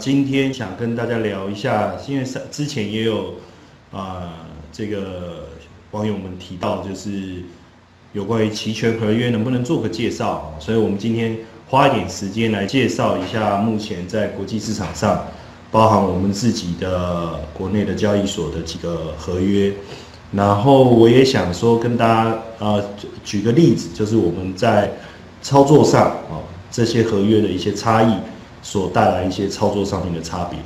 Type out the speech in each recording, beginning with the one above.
今天想跟大家聊一下，因为之前也有啊这个网友们提到，就是有关于期权合约能不能做个介绍，所以我们今天花一点时间来介绍一下目前在国际市场上，包含我们自己的国内的交易所的几个合约。然后我也想说跟大家呃举个例子，就是我们在操作上啊这些合约的一些差异。所带来一些操作上面的差别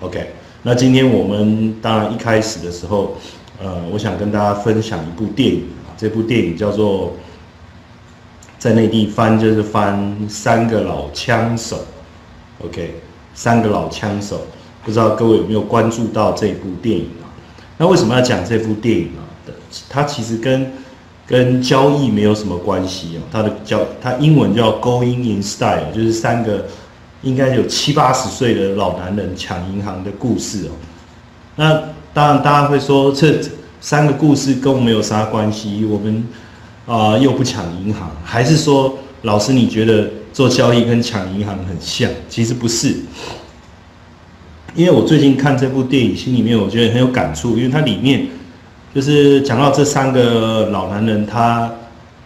，OK。那今天我们当然一开始的时候，呃，我想跟大家分享一部电影啊，这部电影叫做在内地翻就是翻《三个老枪手》，OK，《三个老枪手》，不知道各位有没有关注到这部电影啊？那为什么要讲这部电影啊？它其实跟跟交易没有什么关系啊，它的叫它英文叫 Going in Style，就是三个。应该有七八十岁的老男人抢银行的故事哦。那当然，大家会说这三个故事跟我们有啥关系？我们啊又不抢银行，还是说老师你觉得做交易跟抢银行很像？其实不是，因为我最近看这部电影，心里面我觉得很有感触，因为它里面就是讲到这三个老男人，他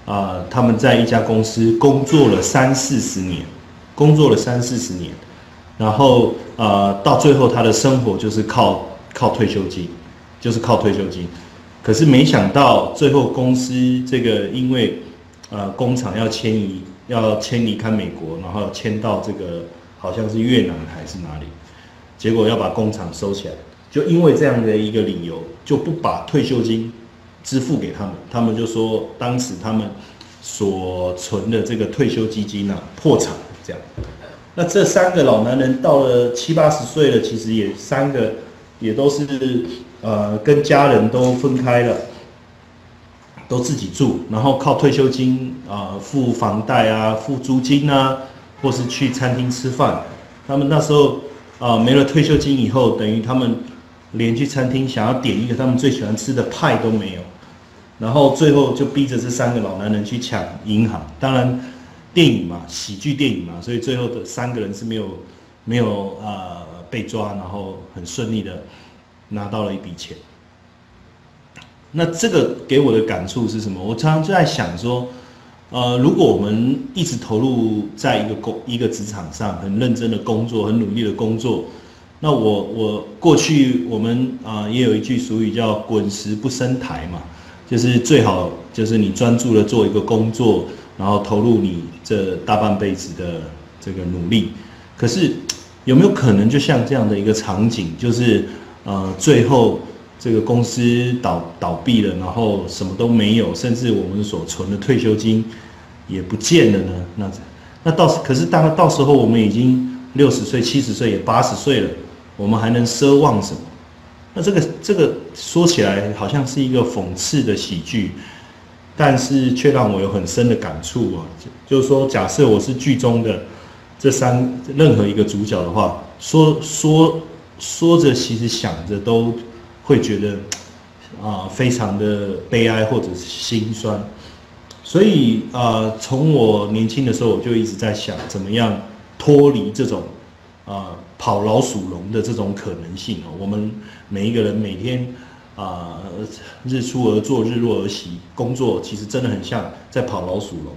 啊他们在一家公司工作了三四十年。工作了三四十年，然后呃，到最后他的生活就是靠靠退休金，就是靠退休金。可是没想到最后公司这个因为呃工厂要迁移，要迁离开美国，然后迁到这个好像是越南还是哪里，结果要把工厂收起来，就因为这样的一个理由，就不把退休金支付给他们，他们就说当时他们所存的这个退休基金呢破产。那这三个老男人到了七八十岁了，其实也三个也都是呃跟家人都分开了，都自己住，然后靠退休金啊付房贷啊付租金啊，或是去餐厅吃饭。他们那时候啊没了退休金以后，等于他们连去餐厅想要点一个他们最喜欢吃的派都没有，然后最后就逼着这三个老男人去抢银行。当然。电影嘛，喜剧电影嘛，所以最后的三个人是没有没有呃被抓，然后很顺利的拿到了一笔钱。那这个给我的感触是什么？我常常就在想说，呃，如果我们一直投入在一个工一个职场上，很认真的工作，很努力的工作，那我我过去我们啊也有一句俗语叫“滚石不生台”嘛，就是最好就是你专注的做一个工作。然后投入你这大半辈子的这个努力，可是有没有可能就像这样的一个场景，就是呃最后这个公司倒倒闭了，然后什么都没有，甚至我们所存的退休金也不见了呢？那那到时可是当到时候我们已经六十岁、七十岁也八十岁了，我们还能奢望什么？那这个这个说起来好像是一个讽刺的喜剧。但是却让我有很深的感触啊！就是说，假设我是剧中的这三任何一个主角的话，说说说着，其实想着都会觉得啊，非常的悲哀或者是心酸。所以啊，从我年轻的时候，我就一直在想，怎么样脱离这种啊跑老鼠笼的这种可能性哦。我们每一个人每天。啊，日出而作，日落而息，工作其实真的很像在跑老鼠笼。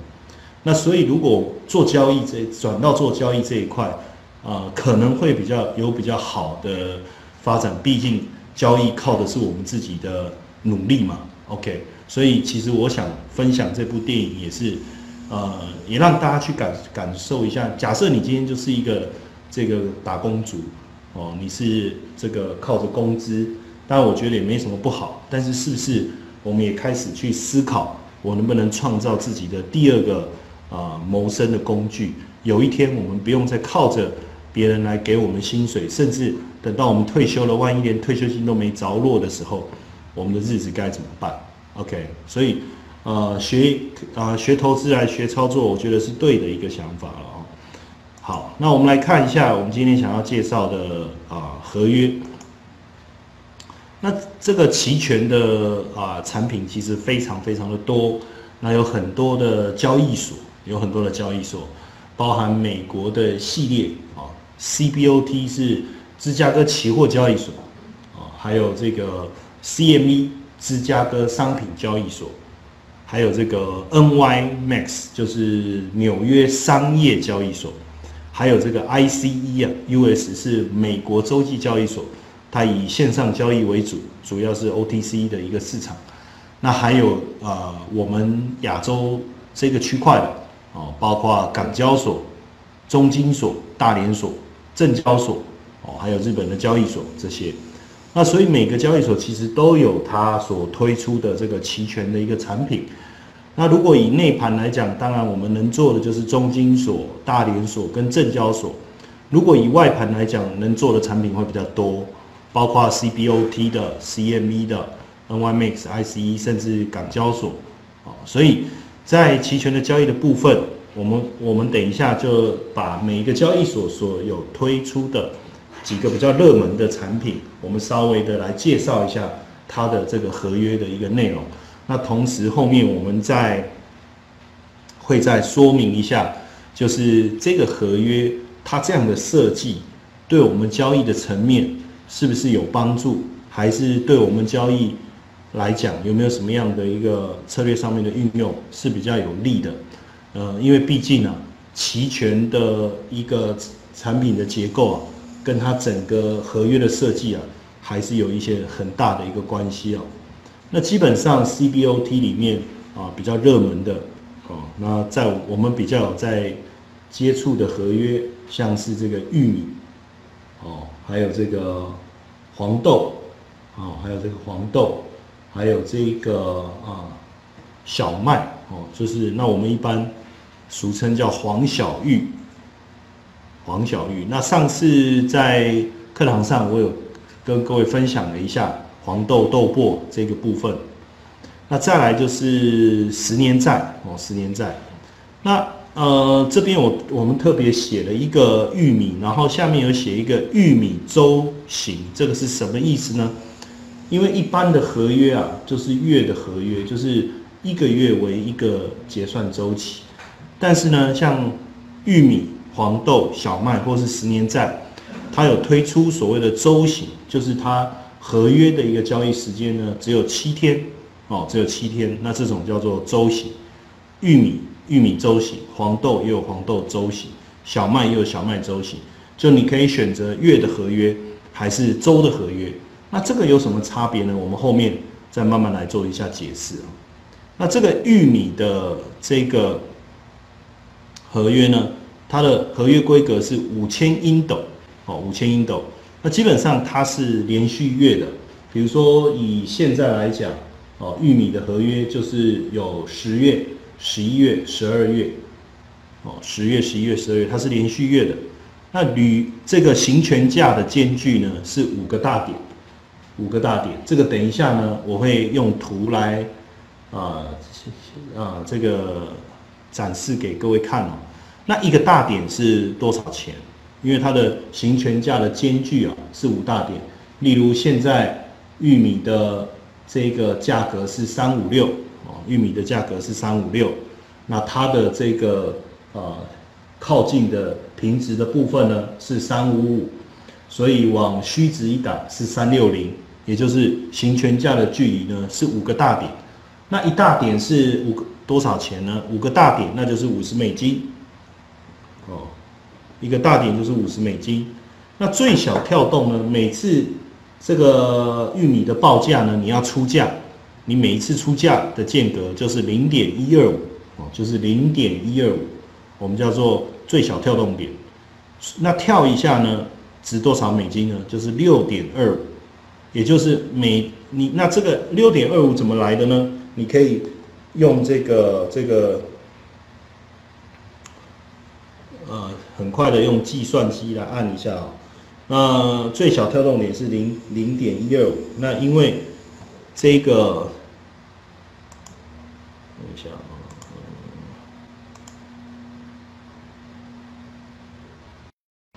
那所以，如果做交易这转到做交易这一块，啊，可能会比较有比较好的发展。毕竟交易靠的是我们自己的努力嘛。OK，所以其实我想分享这部电影，也是呃，也让大家去感感受一下。假设你今天就是一个这个打工族哦，你是这个靠着工资。当然，我觉得也没什么不好，但是是不是我们也开始去思考，我能不能创造自己的第二个啊谋生的工具？有一天我们不用再靠着别人来给我们薪水，甚至等到我们退休了，万一连退休金都没着落的时候，我们的日子该怎么办？OK，所以呃学啊学投资来学操作，我觉得是对的一个想法了哦。好，那我们来看一下我们今天想要介绍的啊合约。那这个期权的啊产品其实非常非常的多，那有很多的交易所，有很多的交易所，包含美国的系列啊，CBOT 是芝加哥期货交易所，啊，还有这个 CME 芝加哥商品交易所，还有这个 NYMEX 就是纽约商业交易所，还有这个 ICE 啊，US 是美国洲际交易所，它以线上交易为主，主要是 OTC 的一个市场。那还有呃，我们亚洲这个区块的哦，包括港交所、中金所、大连所。证交所哦，还有日本的交易所这些，那所以每个交易所其实都有它所推出的这个期权的一个产品。那如果以内盘来讲，当然我们能做的就是中金所、大连所跟证交所。如果以外盘来讲，能做的产品会比较多，包括 CBOT 的、CME 的、NYMEX、ICE，甚至港交所啊。所以在期权的交易的部分。我们我们等一下就把每一个交易所所有推出的几个比较热门的产品，我们稍微的来介绍一下它的这个合约的一个内容。那同时后面我们再会再说明一下，就是这个合约它这样的设计对我们交易的层面是不是有帮助，还是对我们交易来讲有没有什么样的一个策略上面的运用是比较有利的。呃，因为毕竟啊，期权的一个产品的结构啊，跟它整个合约的设计啊，还是有一些很大的一个关系哦。那基本上 CBOT 里面啊，比较热门的哦，那在我们比较有在接触的合约，像是这个玉米哦，还有这个黄豆哦，还有这个黄豆，还有这个啊小麦哦，就是那我们一般。俗称叫黄小玉，黄小玉。那上次在课堂上，我有跟各位分享了一下黄豆豆粕这个部分。那再来就是十年债哦，十年债。那呃，这边我我们特别写了一个玉米，然后下面有写一个玉米周行，这个是什么意思呢？因为一般的合约啊，就是月的合约，就是一个月为一个结算周期。但是呢，像玉米、黄豆、小麦或是十年债，它有推出所谓的周型，就是它合约的一个交易时间呢，只有七天哦，只有七天。那这种叫做周型，玉米、玉米周型，黄豆也有黄豆周型，小麦也有小麦周型。就你可以选择月的合约还是周的合约。那这个有什么差别呢？我们后面再慢慢来做一下解释啊。那这个玉米的这个。合约呢，它的合约规格是五千英斗，哦，五千英斗。那基本上它是连续月的，比如说以现在来讲，哦，玉米的合约就是有十月、十一月、十二月，哦，十月、十一月、十二月，它是连续月的。那铝这个行权价的间距呢是五个大点，五个大点。这个等一下呢，我会用图来，啊，啊，这个。展示给各位看哦，那一个大点是多少钱？因为它的行权价的间距啊是五大点。例如现在玉米的这个价格是三五六哦，玉米的价格是三五六，那它的这个呃靠近的平值的部分呢是三五五，所以往虚值一打是三六零，也就是行权价的距离呢是五个大点。那一大点是五个。多少钱呢？五个大点，那就是五十美金。哦，一个大点就是五十美金。那最小跳动呢？每次这个玉米的报价呢，你要出价，你每一次出价的间隔就是零点一二五，哦，就是零点一二五，我们叫做最小跳动点。那跳一下呢，值多少美金呢？就是六点二五，也就是每你那这个六点二五怎么来的呢？你可以。用这个这个，呃，很快的用计算机来按一下啊。那最小跳动点是零零点一二五。那因为这个，等一下啊，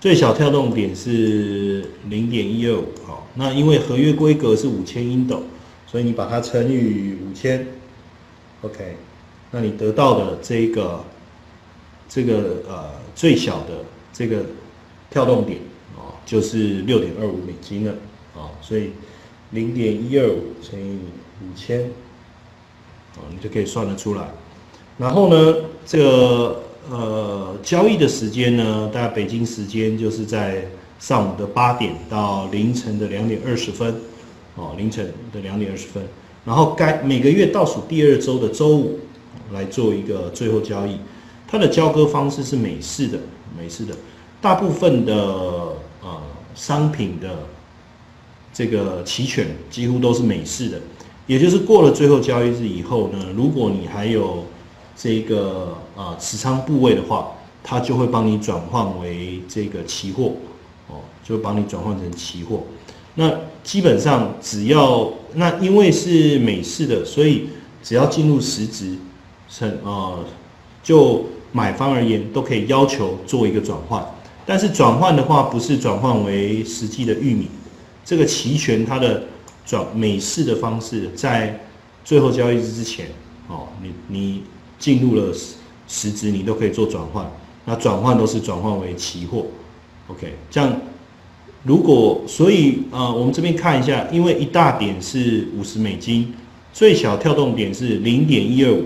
最小跳动点是零点一二五。好，那因为合约规格是五千英斗，所以你把它乘以五千。OK，那你得到的这个这个呃最小的这个跳动点啊，就是六点二五美金了啊，所以零点一二五乘以五千啊，你就可以算得出来。然后呢，这个呃交易的时间呢，大概北京时间就是在上午的八点到凌晨的两点二十分哦，凌晨的两点二十分。然后该每个月倒数第二周的周五来做一个最后交易，它的交割方式是美式的，美式的。大部分的呃商品的这个期权几乎都是美式的，也就是过了最后交易日以后呢，如果你还有这个啊持仓部位的话，它就会帮你转换为这个期货哦，就帮你转换成期货。那基本上只要那因为是美式的，所以只要进入实值，成啊就买方而言都可以要求做一个转换。但是转换的话，不是转换为实际的玉米，这个期权它的转美式的方式，在最后交易日之前，哦，你你进入了实实值，你都可以做转换。那转换都是转换为期货，OK？这样如果所以呃，我们这边看一下，因为一大点是五十美金，最小跳动点是零点一二五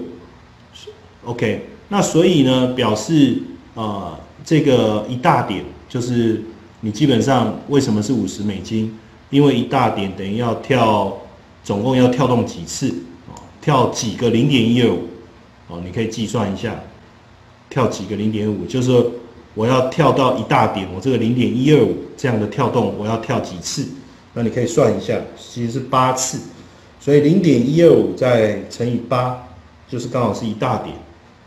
，OK？那所以呢，表示呃。这个一大点就是你基本上为什么是五十美金？因为一大点等于要跳，总共要跳动几次啊？跳几个零点一二五哦？你可以计算一下，跳几个零点五，就是我要跳到一大点，我这个零点一二五这样的跳动，我要跳几次？那你可以算一下，其实是八次，所以零点一二五再乘以八，就是刚好是一大点。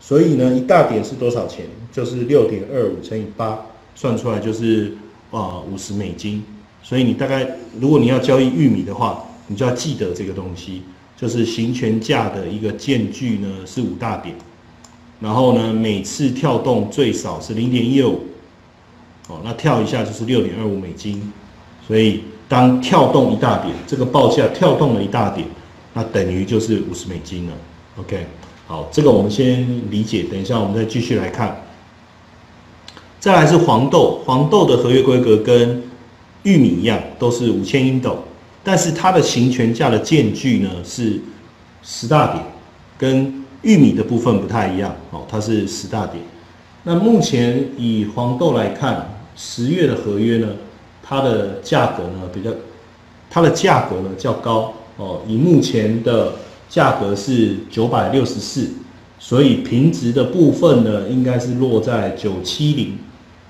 所以呢，一大点是多少钱？就是六点二五乘以八，算出来就是啊五十美金。所以你大概，如果你要交易玉米的话，你就要记得这个东西，就是行权价的一个间距呢是五大点，然后呢每次跳动最少是零点一二五，哦，那跳一下就是六点二五美金。所以当跳动一大点，这个报价跳动了一大点，那等于就是五十美金了。OK。好，这个我们先理解，等一下我们再继续来看。再来是黄豆，黄豆的合约规格跟玉米一样，都是五千英斗，但是它的行权价的间距呢是十大点，跟玉米的部分不太一样。哦，它是十大点。那目前以黄豆来看，十月的合约呢，它的价格呢比较，它的价格呢较高。哦，以目前的。价格是九百六十四，所以平值的部分呢，应该是落在九七零，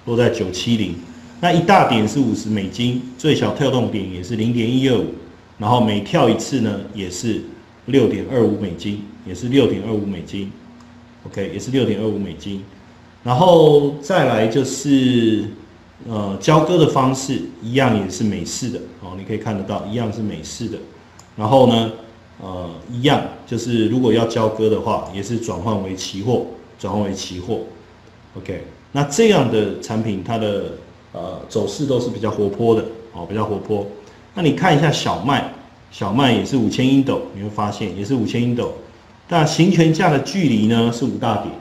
落在九七零。那一大点是五十美金，最小跳动点也是零点一二五，然后每跳一次呢，也是六点二五美金，也是六点二五美金。OK，也是六点二五美金。然后再来就是呃交割的方式，一样也是美式的哦，你可以看得到，一样是美式的。然后呢？呃，一样，就是如果要交割的话，也是转换为期货，转换为期货。OK，那这样的产品，它的呃走势都是比较活泼的哦，比较活泼。那你看一下小麦，小麦也是五千英斗，你会发现也是五千英斗，但行权价的距离呢是五大点，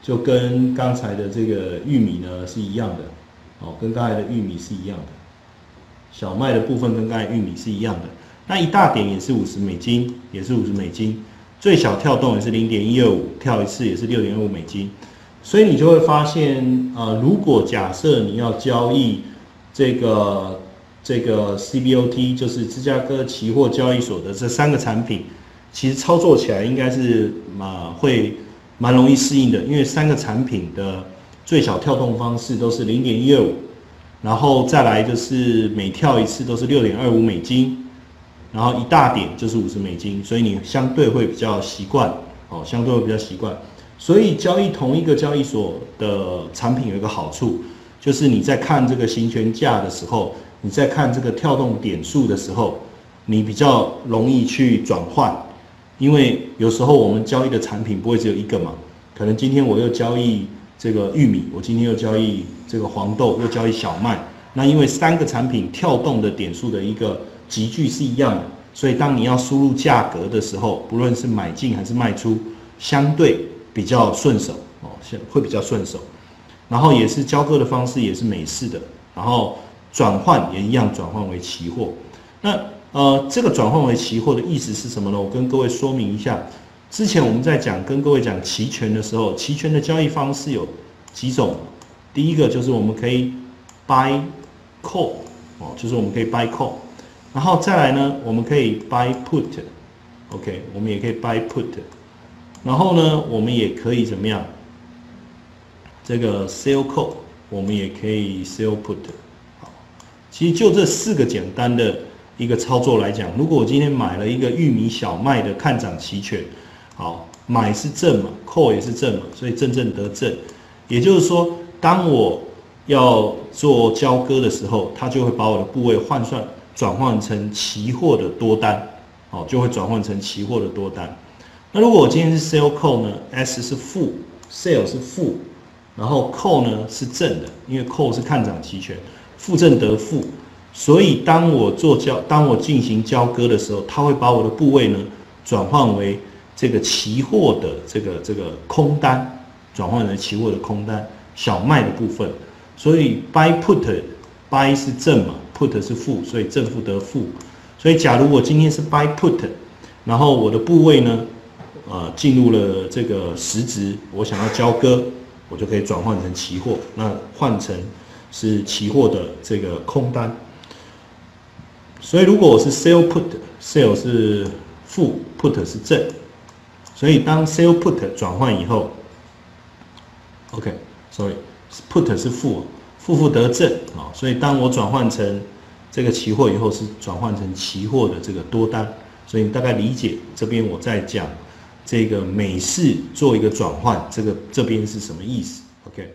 就跟刚才的这个玉米呢是一样的哦，跟刚才的玉米是一样的。小麦的部分跟刚才玉米是一样的。那一大点也是五十美金，也是五十美金，最小跳动也是零点一二五，跳一次也是六点二五美金，所以你就会发现，呃，如果假设你要交易这个这个 CBOT，就是芝加哥期货交易所的这三个产品，其实操作起来应该是嘛会蛮容易适应的，因为三个产品的最小跳动方式都是零点一二五，然后再来就是每跳一次都是六点二五美金。然后一大点就是五十美金，所以你相对会比较习惯，哦，相对会比较习惯。所以交易同一个交易所的产品有一个好处，就是你在看这个行权价的时候，你在看这个跳动点数的时候，你比较容易去转换，因为有时候我们交易的产品不会只有一个嘛，可能今天我又交易这个玉米，我今天又交易这个黄豆，又交易小麦，那因为三个产品跳动的点数的一个。集聚是一样的，所以当你要输入价格的时候，不论是买进还是卖出，相对比较顺手哦，会比较顺手。然后也是交割的方式也是美式的然后转换也一样转换为期货。那呃，这个转换为期货的意思是什么呢？我跟各位说明一下。之前我们在讲跟各位讲期权的时候，期权的交易方式有几种。第一个就是我们可以 buy call 哦，就是我们可以 buy call，然后再来呢，我们可以 buy put，OK，我们也可以 buy put，然后呢，我们也可以怎么样？这个 sell call，我们也可以 sell put。好，其实就这四个简单的一个操作来讲，如果我今天买了一个玉米小麦的看涨期权，好，买是正嘛，call 也是正嘛，所以正正得正，也就是说。当我要做交割的时候，它就会把我的部位换算转换成期货的多单，哦，就会转换成期货的多单。那如果我今天是 sell call 呢？S 是负，sell 是负，然后 call 呢是正的，因为 call 是看涨期权，负正得负，所以当我做交，当我进行交割的时候，它会把我的部位呢转换为这个期货的这个这个空单，转换成期货的空单。小麦的部分，所以 buy put，buy 是正嘛，put 是负，所以正负得负。所以假如我今天是 buy put，然后我的部位呢，呃，进入了这个实值，我想要交割，我就可以转换成期货，那换成是期货的这个空单。所以如果我是 sell put，sell 是负，put 是正，所以当 sell put 转换以后，OK。所以，put 是负，负负得正啊，所以当我转换成这个期货以后，是转换成期货的这个多单，所以你大概理解这边我在讲这个美式做一个转换，这个这边是什么意思？OK。